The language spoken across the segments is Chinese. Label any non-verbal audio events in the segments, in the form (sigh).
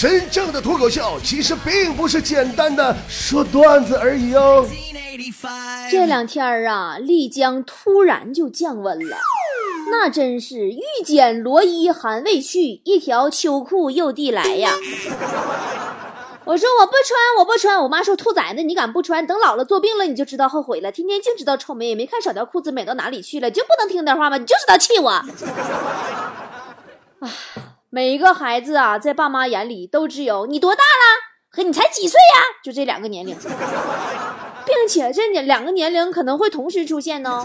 真正的脱口秀其实并不是简单的说段子而已哦。这两天啊，丽江突然就降温了，那真是遇见罗衣还未去，一条秋裤又递来呀。(laughs) 我说我不穿，我不穿。我妈说兔崽子，你敢不穿？等老了做病了你就知道后悔了。天天净知道臭美，也没看少条裤子美到哪里去了，就不能听点话吗？你就知道气我。(laughs) 啊，每一个孩子啊，在爸妈眼里都只有你多大了和你才几岁呀，就这两个年龄，(laughs) 并且这两个年龄可能会同时出现呢。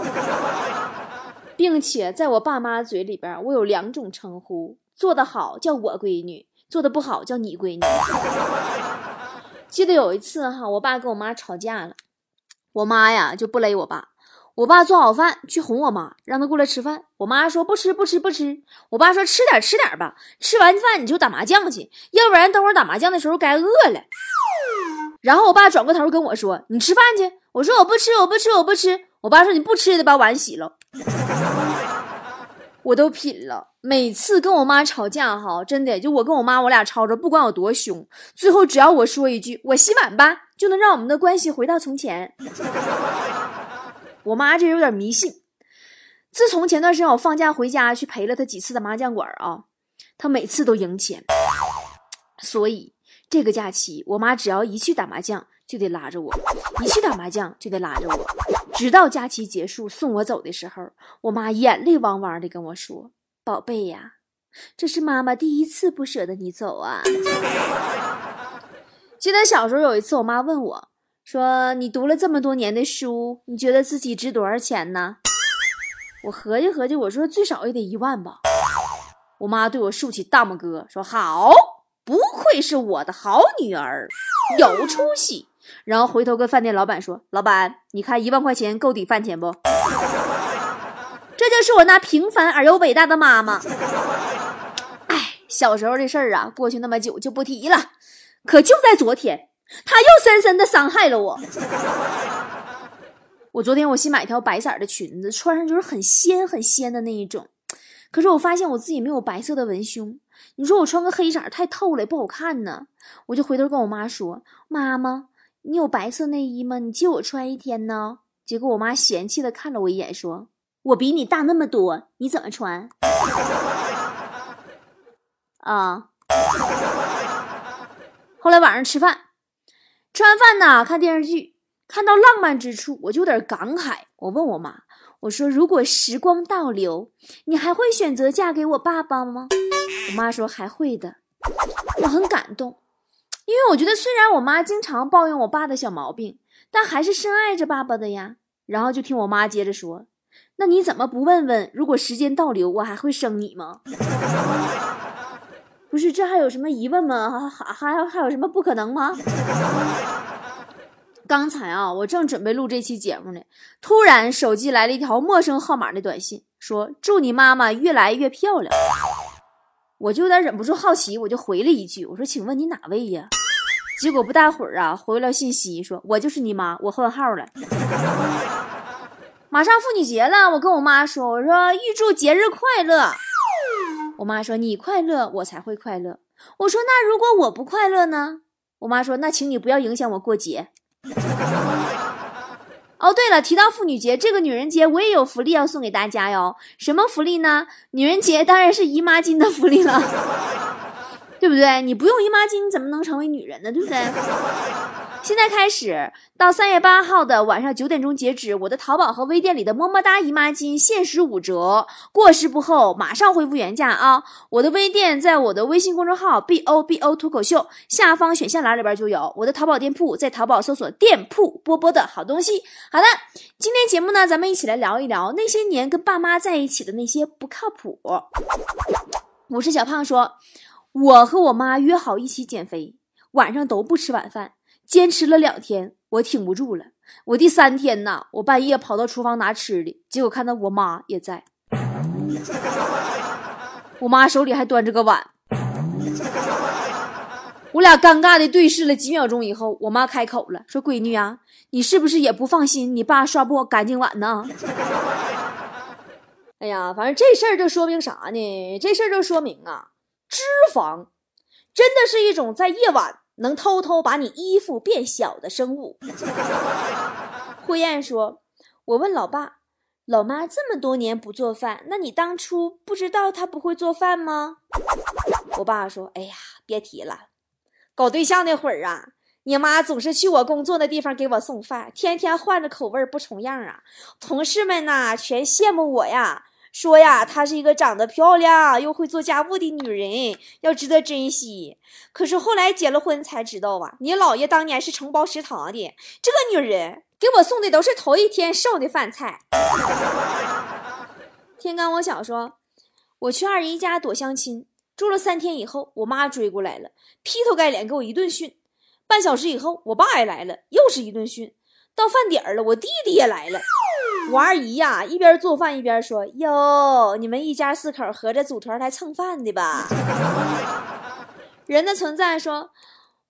并且在我爸妈嘴里边，我有两种称呼：做得好叫我闺女，做得不好叫你闺女。记得有一次哈，我爸跟我妈吵架了，我妈呀就不勒我爸。我爸做好饭去哄我妈，让她过来吃饭。我妈说不吃不吃不吃。我爸说吃点吃点吧，吃完饭你就打麻将去，要不然等会儿打麻将的时候该饿了。然后我爸转过头跟我说：“你吃饭去。”我说：“我不吃我不吃我不吃。”我爸说：“你不吃也得把碗洗了。”我都品了，每次跟我妈吵架哈，真的就我跟我妈我俩吵着，不管有多凶，最后只要我说一句“我洗碗吧”，就能让我们的关系回到从前。我妈这有点迷信。自从前段时间我放假回家去陪了她几次的麻将馆啊，她每次都赢钱，所以这个假期我妈只要一去打麻将就得拉着我，一去打麻将就得拉着我。直到假期结束送我走的时候，我妈眼泪汪汪的跟我说：“宝贝呀，这是妈妈第一次不舍得你走啊。(laughs) ”记得小时候有一次，我妈问我说：“你读了这么多年的书，你觉得自己值多少钱呢？”我合计合计，我说最少也得一万吧。我妈对我竖起大拇哥说：“好，不愧是我的好女儿，有出息。”然后回头跟饭店老板说：“老板，你看一万块钱够抵饭钱不？”这就是我那平凡而又伟大的妈妈。哎，小时候的事儿啊，过去那么久就不提了。可就在昨天，他又深深的伤害了我。我昨天我新买一条白色的裙子，穿上就是很仙很仙的那一种。可是我发现我自己没有白色的文胸，你说我穿个黑色太透了也，不好看呢。我就回头跟我妈说：“妈妈。”你有白色内衣吗？你借我穿一天呢。结果我妈嫌弃的看了我一眼，说：“我比你大那么多，你怎么穿？”啊。后来晚上吃饭，吃完饭呢，看电视剧，看到浪漫之处，我就有点感慨。我问我妈：“我说，如果时光倒流，你还会选择嫁给我爸爸吗？”我妈说：“还会的。”我很感动。因为我觉得，虽然我妈经常抱怨我爸的小毛病，但还是深爱着爸爸的呀。然后就听我妈接着说：“那你怎么不问问，如果时间倒流，我还会生你吗？”不是，这还有什么疑问吗？还还还有什么不可能吗？(laughs) 刚才啊，我正准备录这期节目呢，突然手机来了一条陌生号码的短信，说：“祝你妈妈越来越漂亮。”我就有点忍不住好奇，我就回了一句：“我说，请问你哪位呀？”结果不大会儿啊，回了信息说：“我就是你妈，我换号了。(laughs) ”马上妇女节了，我跟我妈说：“我说预祝节日快乐。”我妈说：“你快乐，我才会快乐。”我说：“那如果我不快乐呢？”我妈说：“那请你不要影响我过节。”哦，对了，提到妇女节，这个女人节我也有福利要送给大家哟。什么福利呢？女人节当然是姨妈巾的福利了，(laughs) 对不对？你不用姨妈巾，你怎么能成为女人呢？对不对？现在开始到三月八号的晚上九点钟截止，我的淘宝和微店里的么么哒姨妈巾限时五折，过时不候，马上恢复原价啊！我的微店在我的微信公众号 b o b o 脱口秀下方选项栏里边就有，我的淘宝店铺在淘宝搜索店铺波波的好东西。好的，今天节目呢，咱们一起来聊一聊那些年跟爸妈在一起的那些不靠谱。我是小胖说，我和我妈约好一起减肥，晚上都不吃晚饭。坚持了两天，我挺不住了。我第三天呐，我半夜跑到厨房拿吃的，结果看到我妈也在。我妈手里还端着个碗。我俩尴尬的对视了几秒钟以后，我妈开口了，说：“闺女啊，你是不是也不放心你爸刷不干净碗呢？” (laughs) 哎呀，反正这事儿就说明啥呢？这事儿就说明啊，脂肪。真的是一种在夜晚能偷偷把你衣服变小的生物。灰雁说：“我问老爸，老妈这么多年不做饭，那你当初不知道她不会做饭吗？”我爸说：“哎呀，别提了，搞对象那会儿啊。”你妈总是去我工作的地方给我送饭，天天换着口味不重样啊！同事们呐，全羡慕我呀，说呀，她是一个长得漂亮又会做家务的女人，要值得珍惜。可是后来结了婚才知道啊，你姥爷当年是承包食堂的，这个女人给我送的都是头一天剩的饭菜。天刚，我小说，我去二姨家躲相亲，住了三天以后，我妈追过来了，劈头盖脸给我一顿训。半小时以后，我爸也来了，又是一顿训。到饭点了，我弟弟也来了。我二姨呀，一边做饭一边说：“哟，你们一家四口合着组团来蹭饭的吧？” (laughs) 人的存在说，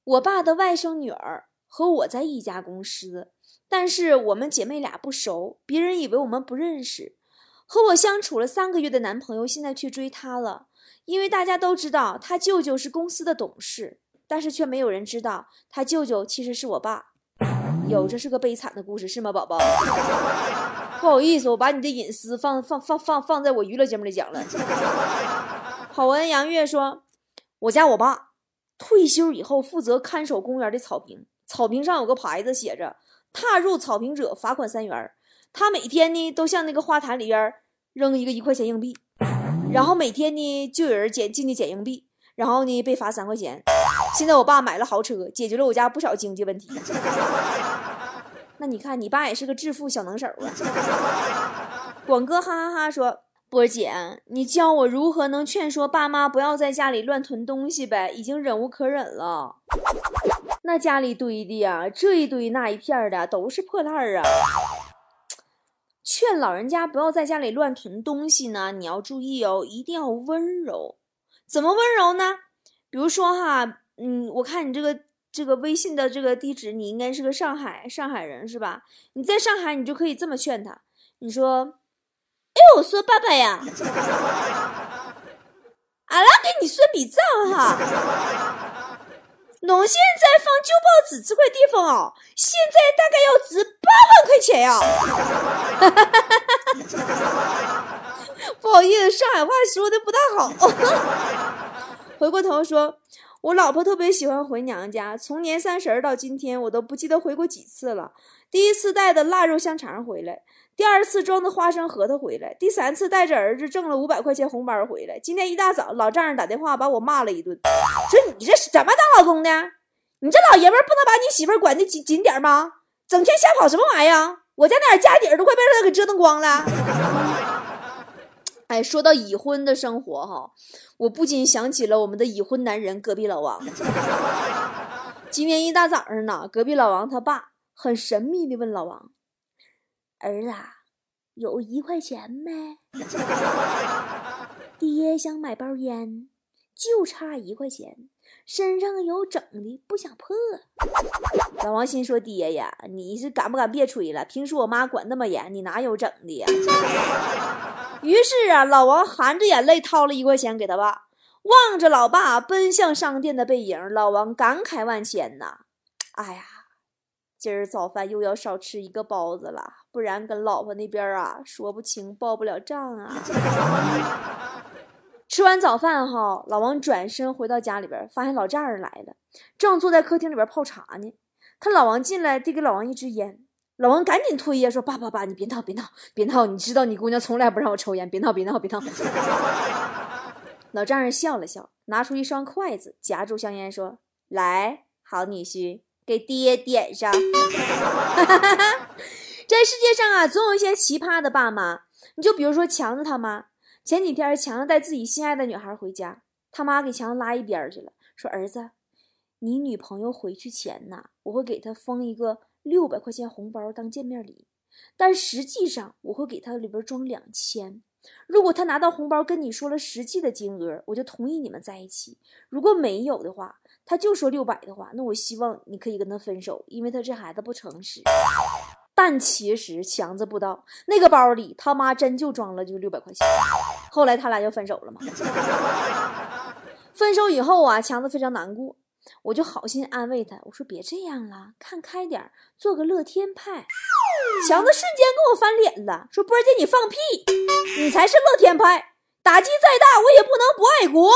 我爸的外甥女儿和我在一家公司，但是我们姐妹俩不熟，别人以为我们不认识。和我相处了三个月的男朋友现在去追她了，因为大家都知道他舅舅是公司的董事。但是却没有人知道，他舅舅其实是我爸。有，这是个悲惨的故事，是吗，宝宝？(laughs) 不好意思，我把你的隐私放放放放放在我娱乐节目里讲了。(laughs) 好文杨月说：“我家我爸退休以后负责看守公园的草坪，草坪上有个牌子，写着‘踏入草坪者罚款三元’。他每天呢都向那个花坛里边扔一个一块钱硬币，然后每天呢就有人捡进去捡硬币，然后呢被罚三块钱。”现在我爸买了豪车，解决了我家不少经济问题。那你看，你爸也是个致富小能手啊。(laughs) 广哥哈哈哈说：“波姐，你教我如何能劝说爸妈不要在家里乱囤东西呗？已经忍无可忍了。那家里堆的呀，这一堆那一片的都是破烂儿啊。劝老人家不要在家里乱囤东西呢，你要注意哦，一定要温柔。怎么温柔呢？比如说哈。”嗯，我看你这个这个微信的这个地址，你应该是个上海上海人是吧？你在上海，你就可以这么劝他，你说：“哎，我说爸爸呀，俺拉给你算笔账哈，侬现在放旧报纸这块地方哦，现在大概要值八万块钱呀。(laughs) 不好意思，上海话说的不大好。(laughs) 回过头说。我老婆特别喜欢回娘家，从年三十到今天，我都不记得回过几次了。第一次带的腊肉香肠回来，第二次装的花生核桃回来，第三次带着儿子挣了五百块钱红包回来。今天一大早，老丈人打电话把我骂了一顿，说你这是怎么当老公的？你这老爷们不能把你媳妇管的紧紧点吗？整天瞎跑什么玩意儿？我家那点家底儿都快被他给折腾光了。哎，说到已婚的生活哈，我不禁想起了我们的已婚男人隔壁老王。(laughs) 今天一大早上呢，隔壁老王他爸很神秘的问老王：“儿子，有一块钱没？(laughs) 爹想买包烟，就差一块钱，身上有整的，不想破。”老王心说：“爹呀，你是敢不敢别吹了？平时我妈管那么严，你哪有整的呀？” (laughs) 于是啊，老王含着眼泪掏了一块钱给他爸，望着老爸奔向商店的背影，老王感慨万千呐。哎呀，今儿早饭又要少吃一个包子了，不然跟老婆那边啊说不清报不了账啊。吃完早饭哈，老王转身回到家里边，发现老丈人来了，正坐在客厅里边泡茶呢。看老王进来，递给老王一支烟。老王赶紧推呀，说：“爸爸爸，你别闹，别闹，别闹！你知道你姑娘从来不让我抽烟，别闹，别闹，别闹。” (laughs) 老丈人笑了笑，拿出一双筷子夹住香烟，说：“来，好女婿，给爹点上。(laughs) ”这世界上啊，总有一些奇葩的爸妈。你就比如说强子他妈，前几天强子带自己心爱的女孩回家，他妈给强子拉一边去了，说：“儿子，你女朋友回去前呐，我会给她封一个。”六百块钱红包当见面礼，但实际上我会给她里边装两千。如果她拿到红包跟你说了实际的金额，我就同意你们在一起；如果没有的话，他就说六百的话，那我希望你可以跟他分手，因为他这孩子不诚实。但其实强子不知道，那个包里他妈真就装了就六百块钱。后来他俩就分手了嘛。分手以后啊，强子非常难过，我就好心安慰他，我说别这样了，看开点，做个乐天派。强子瞬间跟我翻脸了，说波儿姐你放屁，你才是乐天派，打击再大我也不能不爱国。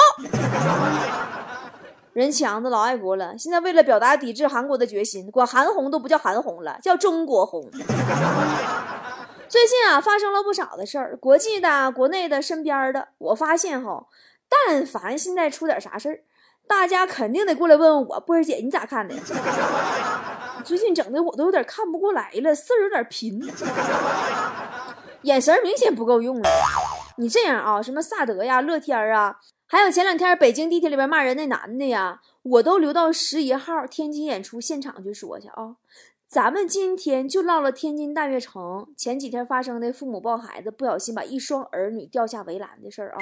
人强子老爱国了，现在为了表达抵制韩国的决心，管韩红都不叫韩红了，叫中国红。(laughs) 最近啊，发生了不少的事儿，国际的、国内的、身边的。我发现哈，但凡现在出点啥事儿，大家肯定得过来问问我，波儿姐你咋看的？(laughs) 最近整的我都有点看不过来了，事儿有点频，眼神明显不够用了。你这样啊，什么萨德呀、乐天啊，还有前两天北京地铁里边骂人那男的呀，我都留到十一号天津演出现场去说去啊。咱们今天就唠了天津大悦城前几天发生的父母抱孩子不小心把一双儿女掉下围栏的事儿啊，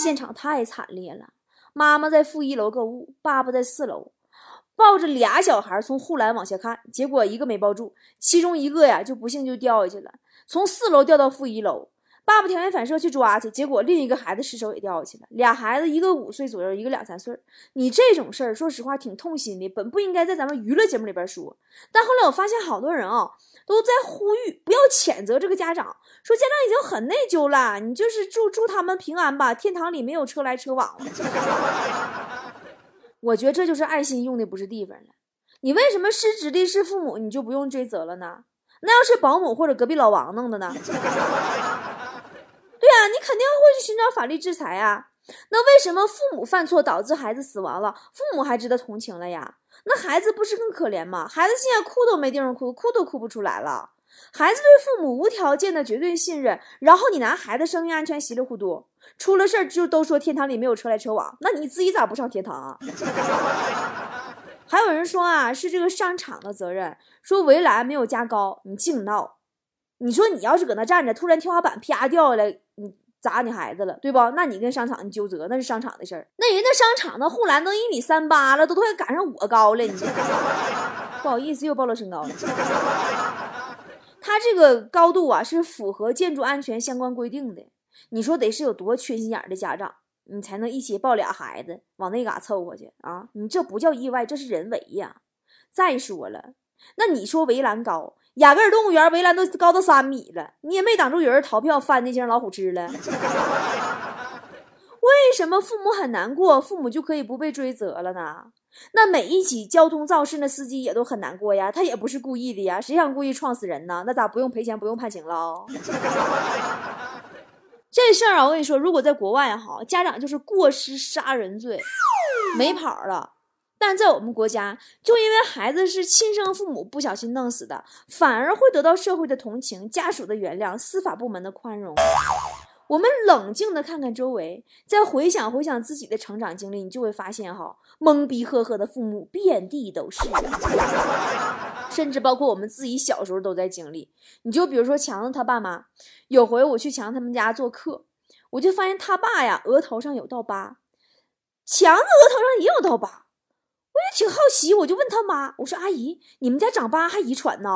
现场太惨烈了。妈妈在负一楼购物，爸爸在四楼抱着俩小孩从护栏往下看，结果一个没抱住，其中一个呀就不幸就掉下去了，从四楼掉到负一楼。爸爸条件反射去抓去，结果另一个孩子失手也掉下去了。俩孩子，一个五岁左右，一个两三岁。你这种事儿，说实话挺痛心的，本不应该在咱们娱乐节目里边说。但后来我发现，好多人啊都在呼吁不要谴责这个家长，说家长已经很内疚了，你就是祝祝他们平安吧，天堂里没有车来车往。(laughs) 我觉得这就是爱心用的不是地方了。你为什么失职的是父母，你就不用追责了呢？那要是保姆或者隔壁老王弄的呢？对啊，你肯定会去寻找法律制裁啊。那为什么父母犯错导致孩子死亡了，父母还值得同情了呀？那孩子不是更可怜吗？孩子现在哭都没地方哭，哭都哭不出来了。孩子对父母无条件的绝对信任，然后你拿孩子生命安全稀里糊涂，出了事儿就都说天堂里没有车来车往，那你自己咋不上天堂啊？(laughs) 还有人说啊，是这个商场的责任，说围栏没有加高，你净闹。你说你要是搁那站着，突然天花板啪掉下来，你砸你孩子了，对不？那你跟商场你纠责，那是商场的事儿。那人家商场那护栏都一米三八了，都快赶上我高了，你不好意思又暴露身高了。他这个高度啊是符合建筑安全相关规定的。你说得是有多缺心眼的家长，你才能一起抱俩孩子往那嘎凑过去啊？你这不叫意外，这是人为呀。再说了，那你说围栏高？雅戈尔动物园围栏都高到三米了，你也没挡住有人逃票翻进去让老虎吃了。(laughs) 为什么父母很难过，父母就可以不被追责了呢？那每一起交通肇事，那司机也都很难过呀，他也不是故意的呀，谁想故意撞死人呢？那咋不用赔钱，不用判刑了？(laughs) 这事儿啊，我跟你说，如果在国外哈，家长就是过失杀人罪，没跑了。但在我们国家，就因为孩子是亲生父母不小心弄死的，反而会得到社会的同情、家属的原谅、司法部门的宽容。我们冷静的看看周围，再回想回想自己的成长经历，你就会发现，哈，懵逼呵呵的父母遍地都是，甚至包括我们自己小时候都在经历。你就比如说强子他爸妈，有回我去强子他们家做客，我就发现他爸呀额头上有道疤，强子额头上也有道疤。我也挺好奇，我就问他妈：“我说阿姨，你们家长疤还遗传呢？”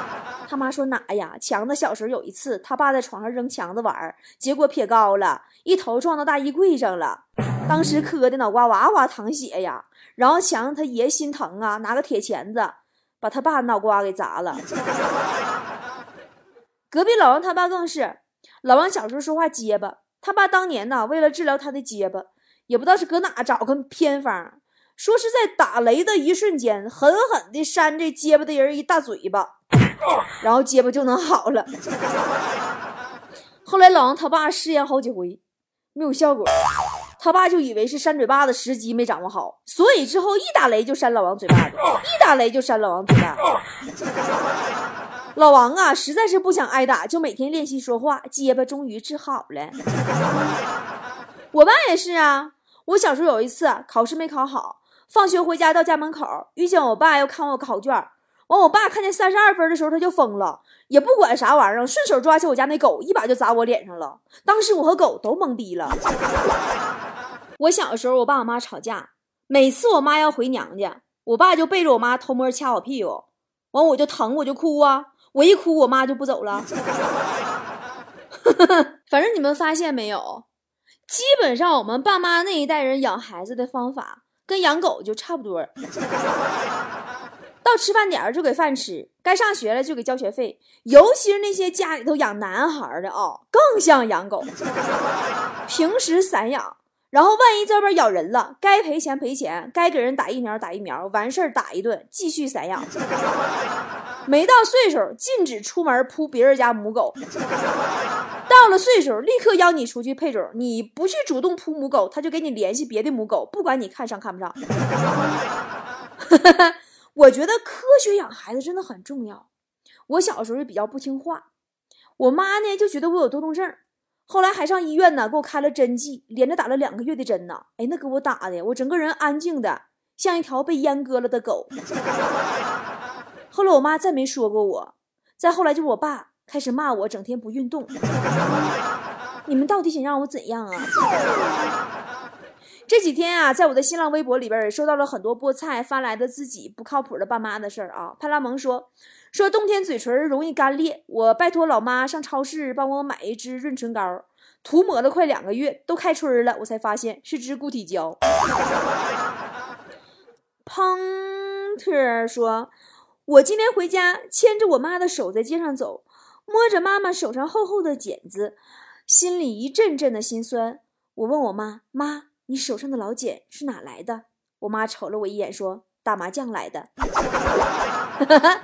(laughs) 他妈说：“哪呀？强子小时候有一次，他爸在床上扔强子玩，结果撇高了，一头撞到大衣柜上了，当时磕的脑瓜哇哇淌血呀。然后强子他爷心疼啊，拿个铁钳子把他爸脑瓜给砸了。隔壁老王他爸更是，老王小时候说话结巴，他爸当年呢为了治疗他的结巴，也不知道是搁哪找个偏方。”说是在打雷的一瞬间，狠狠地扇这结巴的人一大嘴巴，(laughs) 然后结巴就能好了。(laughs) 后来老王他爸试验好几回，没有效果，他爸就以为是扇嘴巴子时机没掌握好，所以之后一打雷就扇老王嘴巴子，一打雷就扇老王嘴巴。老王啊，实在是不想挨打，就每天练习说话，结巴终于治好了。(laughs) 我爸也是啊，我小时候有一次考试没考好。放学回家到家门口，遇见我爸要看我考卷，完我爸看见三十二分的时候他就疯了，也不管啥玩意儿，顺手抓起我家那狗一把就砸我脸上了。当时我和狗都懵逼了。我小的时候我爸我妈吵架，每次我妈要回娘家，我爸就背着我妈偷摸掐我屁股，完我就疼我就哭啊，我一哭我妈就不走了。(laughs) 反正你们发现没有？基本上我们爸妈那一代人养孩子的方法跟养狗就差不多。到吃饭点儿就给饭吃，该上学了就给交学费。尤其是那些家里头养男孩的啊，更像养狗。(laughs) 平时散养，然后万一这边咬人了，该赔钱赔钱，该给人打疫苗打疫苗，完事儿打一顿，继续散养。(laughs) 没到岁数，禁止出门扑别人家母狗。到了岁数，立刻邀你出去配种。你不去主动扑母狗，他就给你联系别的母狗，不管你看上看不上。(laughs) 我觉得科学养孩子真的很重要。我小时候比较不听话，我妈呢就觉得我有多动症，后来还上医院呢，给我开了针剂，连着打了两个月的针呢。哎，那给我打的，我整个人安静的像一条被阉割了的狗。(laughs) 后来我妈再没说过我，再后来就是我爸开始骂我，整天不运动。(laughs) 你们到底想让我怎样啊？(laughs) 这几天啊，在我的新浪微博里边也收到了很多菠菜发来的自己不靠谱的爸妈的事儿啊。派拉蒙说说冬天嘴唇容易干裂，我拜托老妈上超市帮我买一支润唇膏，涂抹了快两个月，都开春了，我才发现是支固体胶。胖特说，我今天回家牵着我妈的手在街上走，摸着妈妈手上厚厚的茧子，心里一阵阵的心酸。我问我妈妈。你手上的老茧是哪来的？我妈瞅了我一眼，说：“打麻将来的。(laughs) ”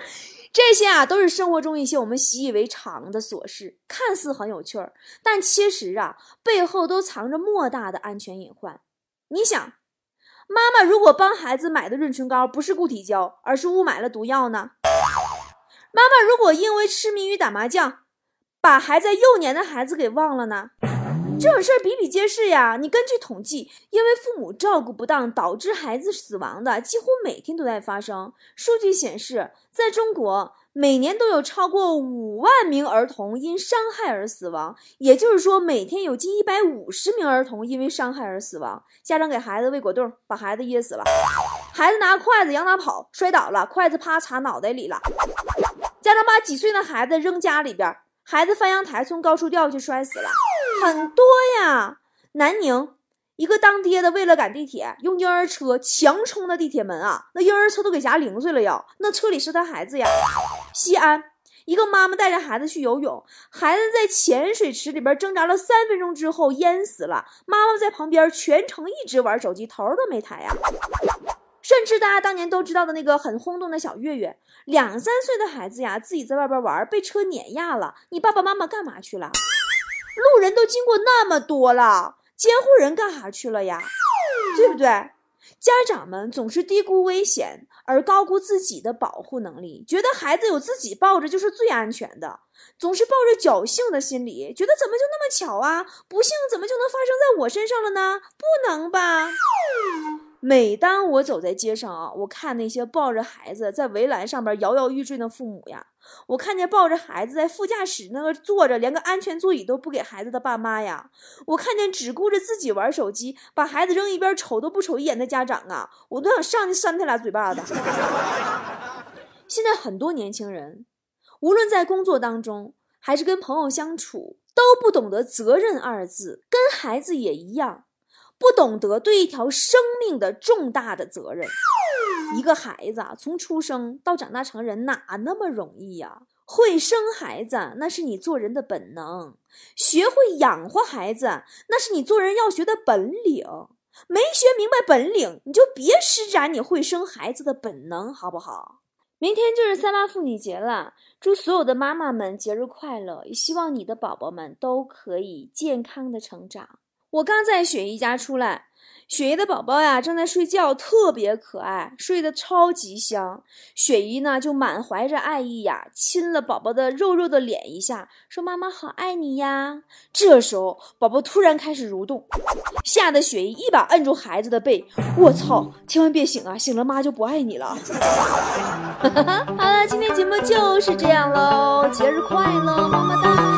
这些啊，都是生活中一些我们习以为常的琐事，看似很有趣儿，但其实啊，背后都藏着莫大的安全隐患。你想，妈妈如果帮孩子买的润唇膏不是固体胶，而是误买了毒药呢？妈妈如果因为痴迷于打麻将，把还在幼年的孩子给忘了呢？这种事儿比比皆是呀！你根据统计，因为父母照顾不当导致孩子死亡的，几乎每天都在发生。数据显示，在中国，每年都有超过五万名儿童因伤害而死亡，也就是说，每天有近一百五十名儿童因为伤害而死亡。家长给孩子喂果冻，把孩子噎死了；孩子拿筷子让他跑，摔倒了，筷子啪插脑袋里了；家长把几岁的孩子扔家里边。孩子翻阳台从高处掉下去摔死了，很多呀。南宁一个当爹的为了赶地铁，用婴儿车强冲的地铁门啊，那婴儿车都给夹零碎了要，那车里是他孩子呀。西安一个妈妈带着孩子去游泳，孩子在浅水池里边挣扎了三分钟之后淹死了，妈妈在旁边全程一直玩手机，头都没抬呀。甚至大家当年都知道的那个很轰动的小月月，两三岁的孩子呀，自己在外边玩，被车碾压了。你爸爸妈妈干嘛去了？路人都经过那么多了，监护人干啥去了呀？对不对？家长们总是低估危险，而高估自己的保护能力，觉得孩子有自己抱着就是最安全的，总是抱着侥幸的心理，觉得怎么就那么巧啊？不幸怎么就能发生在我身上了呢？不能吧？每当我走在街上啊，我看那些抱着孩子在围栏上边摇摇欲坠的父母呀，我看见抱着孩子在副驾驶那个坐着，连个安全座椅都不给孩子的爸妈呀，我看见只顾着自己玩手机，把孩子扔一边瞅都不瞅一眼的家长啊，我都想上去扇他俩嘴巴子。(laughs) 现在很多年轻人，无论在工作当中还是跟朋友相处，都不懂得责任二字，跟孩子也一样。不懂得对一条生命的重大的责任，一个孩子啊，从出生到长大成人哪那么容易呀？会生孩子那是你做人的本能，学会养活孩子那是你做人要学的本领。没学明白本领，你就别施展你会生孩子的本能，好不好？明天就是三八妇女节了，祝所有的妈妈们节日快乐！也希望你的宝宝们都可以健康的成长。我刚在雪姨家出来，雪姨的宝宝呀正在睡觉，特别可爱，睡得超级香。雪姨呢就满怀着爱意呀，亲了宝宝的肉肉的脸一下，说：“妈妈好爱你呀。”这时候宝宝突然开始蠕动，吓得雪姨一把摁住孩子的背，我操，千万别醒啊，醒了妈就不爱你了。(laughs) 好了，今天节目就是这样喽，节日快乐，么么哒。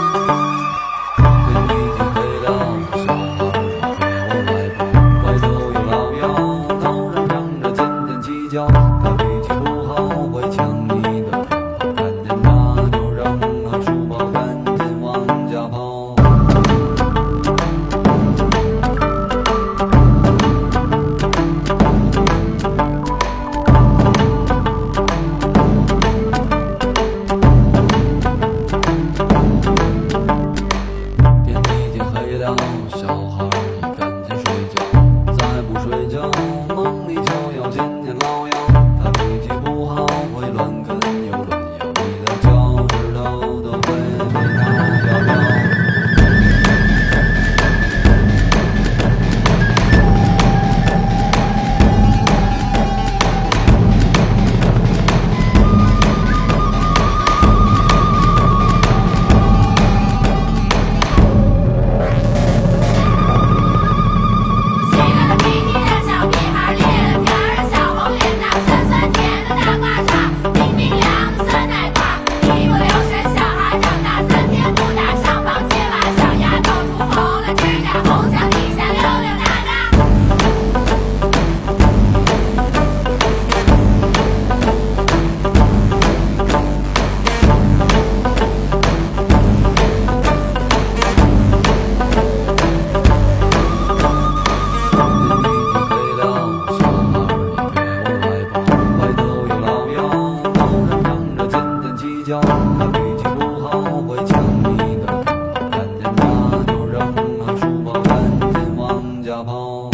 大炮